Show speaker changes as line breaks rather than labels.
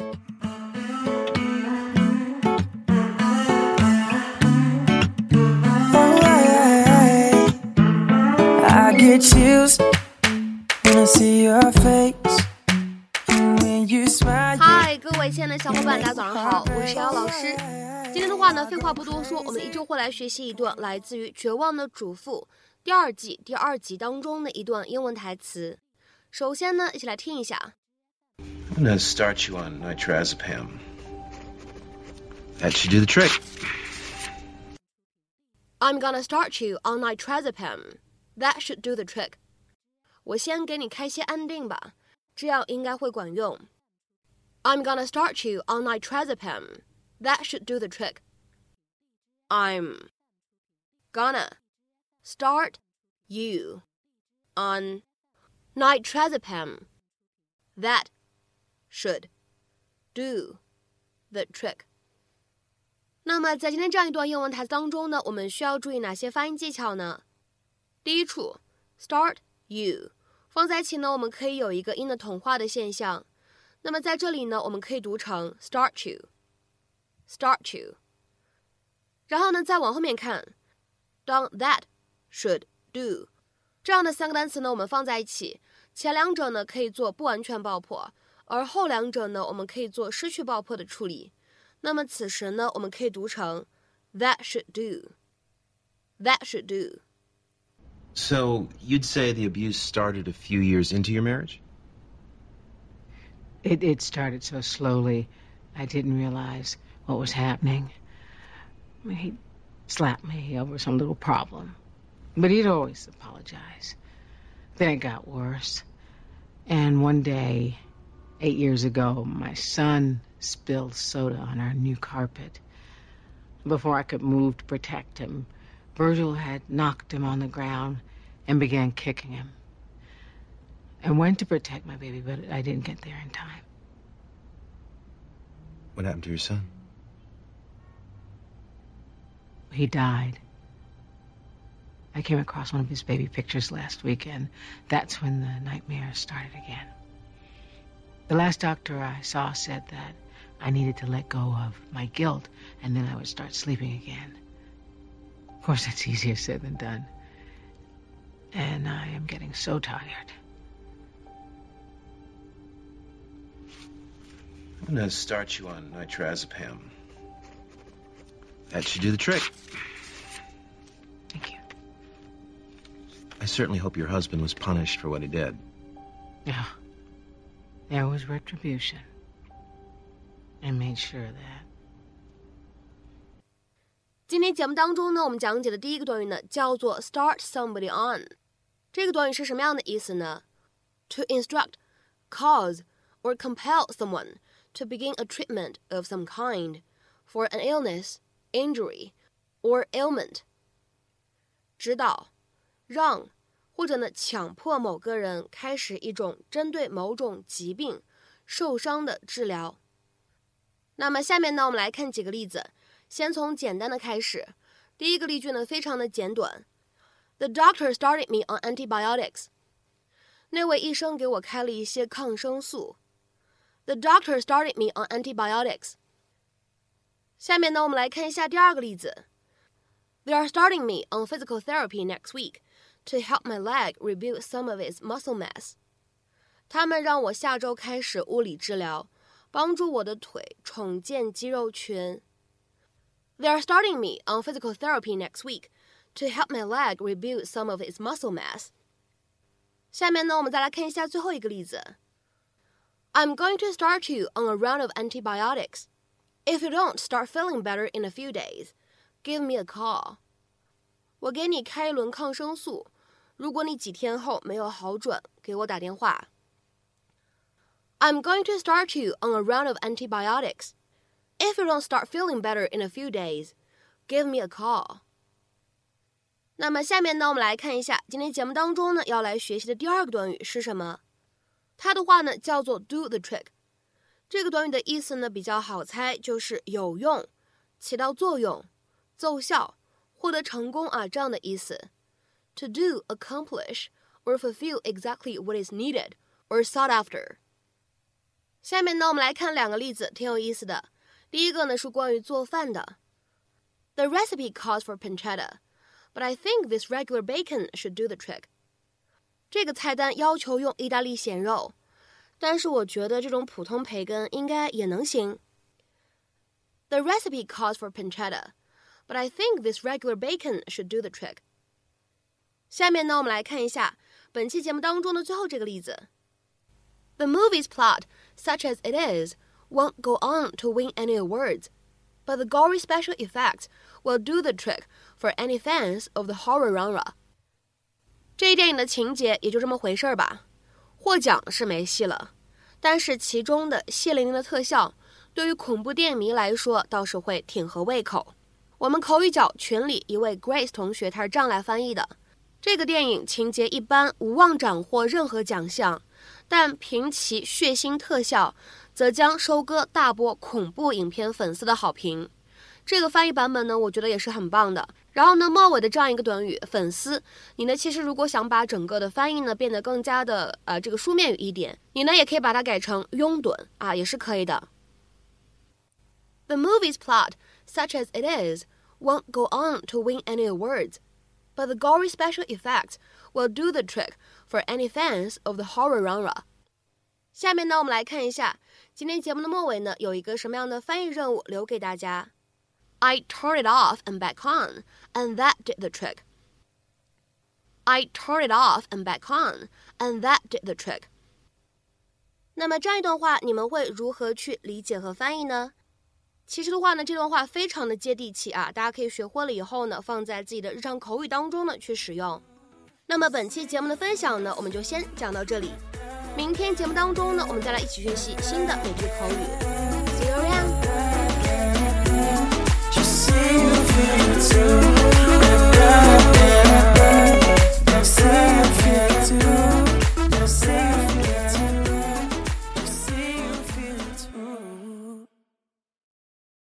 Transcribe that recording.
Oh, I, I get chills when I see your face. You smile,
嗨，各位亲爱的小伙伴，大家早上好，我是姚老师。今天的话呢，废话不多说，我们依旧会来学习一段来自于《绝望的主妇》第二季第二集当中的一段英文台词。首先呢，一起来听一下。
I'm gonna start you on nitrazepam. That should do the trick.
I'm gonna start you on nitrazepam. That should do the trick. 我先给你开些安定吧，这样应该会管用。I'm gonna start you on nitrazepam. That should do the trick. I'm gonna start you on nitrazepam. That should do the trick. 那么在今天这样一段英文台词当中呢，我们需要注意哪些发音技巧呢？第一处，start you 放在一起呢，我们可以有一个音的同化的现象。那么在这里呢，我们可以读成 start you，start you。然后呢，再往后面看，当 that should do 这样的三个单词呢，我们放在一起，前两者呢可以做不完全爆破，而后两者呢，我们可以做失去爆破的处理。那么此时呢，我们可以读成 that should do，that should do。
So, you'd say the abuse started a few years into your marriage?
It, it started so slowly, I didn't realize what was happening. I mean, He'd slap me over some little problem, but he'd always apologize. Then it got worse. And one day, eight years ago, my son spilled soda on our new carpet. Before I could move to protect him, Virgil had knocked him on the ground and began kicking him. I went to protect my baby, but I didn't get there in time.
What happened to your son?
He died. I came across one of his baby pictures last weekend. That's when the nightmare started again. The last doctor I saw said that I needed to let go of my guilt and then I would start sleeping again. Of course, that's easier said than done. And I am getting so tired.
I'm gonna start you on nitrazepam. That should do the trick.
Thank you.
I certainly hope your husband was punished for what he did.
Yeah. There was retribution. I made sure of that.
今天节目当中呢，我们讲解的第一个短语呢，叫做 start somebody on。这个短语是什么样的意思呢？To instruct, cause, or compel someone to begin a treatment of some kind for an illness, injury, or ailment。指导、让 或者呢强迫某个人开始一种针对某种疾病、受伤的治疗。那么下面呢，我们来看几个例子。先从简单的开始。第一个例句呢，非常的简短。The doctor started me on antibiotics。那位医生给我开了一些抗生素。The doctor started me on antibiotics。下面呢，我们来看一下第二个例子。They are starting me on physical therapy next week to help my leg rebuild some of its muscle mass。他们让我下周开始物理治疗，帮助我的腿重建肌肉群。They are starting me on physical therapy next week to help my leg rebuild some of its muscle mass. 下面呢，我们再来看一下最后一个例子。I'm going to start you on a round of antibiotics. If you don't start feeling better in a few days, give me a call. 我给你开一轮抗生素， 如果你几天后没有好转，给我打电话。I'm going to start you on a round of antibiotics. If you don't start feeling better in a few days, give me a call. 那么下面呢，我们来看一下今天节目当中呢要来学习的第二个短语是什么？它的话呢叫做 do the trick。这个短语的意思呢比较好猜，就是有用、起到作用、奏效、获得成功啊这样的意思。To do, accomplish, or fulfill exactly what is needed or sought after. 下面呢，我们来看两个例子，挺有意思的。第一个呢是关于做饭的。The recipe calls for pancetta, but I think this regular bacon should do the trick. 这个菜单要求用意大利咸肉，但是我觉得这种普通培根应该也能行。The recipe calls for pancetta, but I think this regular bacon should do the trick. 下面呢，我们来看一下本期节目当中的最后这个例子。The movie's plot, such as it is, won't go on to win any awards, but the gory special effects will do the trick for any fans of the horror genre. 这一电影的情节也就这么回事儿吧，获奖是没戏了，但是其中的血淋淋的特效，对于恐怖电影迷来说倒是会挺合胃口。我们口语角群里一位 Grace 同学，他是这样来翻译的：这个电影情节一般，无望斩获任何奖项。但凭其血腥特效，则将收割大波恐怖影片粉丝的好评。这个翻译版本呢，我觉得也是很棒的。然后呢，末尾的这样一个短语“粉丝”，你呢其实如果想把整个的翻译呢变得更加的呃这个书面语一点，你呢也可以把它改成拥趸啊，也是可以的。The movie's plot, such as it is, won't go on to win any awards, but the gory special effects will do the trick. For any fans of the horror genre，下面呢，我们来看一下今天节目的末尾呢，有一个什么样的翻译任务留给大家。I turned it off and back on, and that did the trick. I turned it off and back on, and that did the trick. 那么这样一段话，你们会如何去理解和翻译呢？ 其实的话呢，这段话非常的接地气啊，大家可以学会了以后呢，放在自己的日常口语当中呢去使用。那么本期节目的分享呢，我们就先讲到这里。明天节目当中呢，我们再来一起学习新的美句口语。See you around.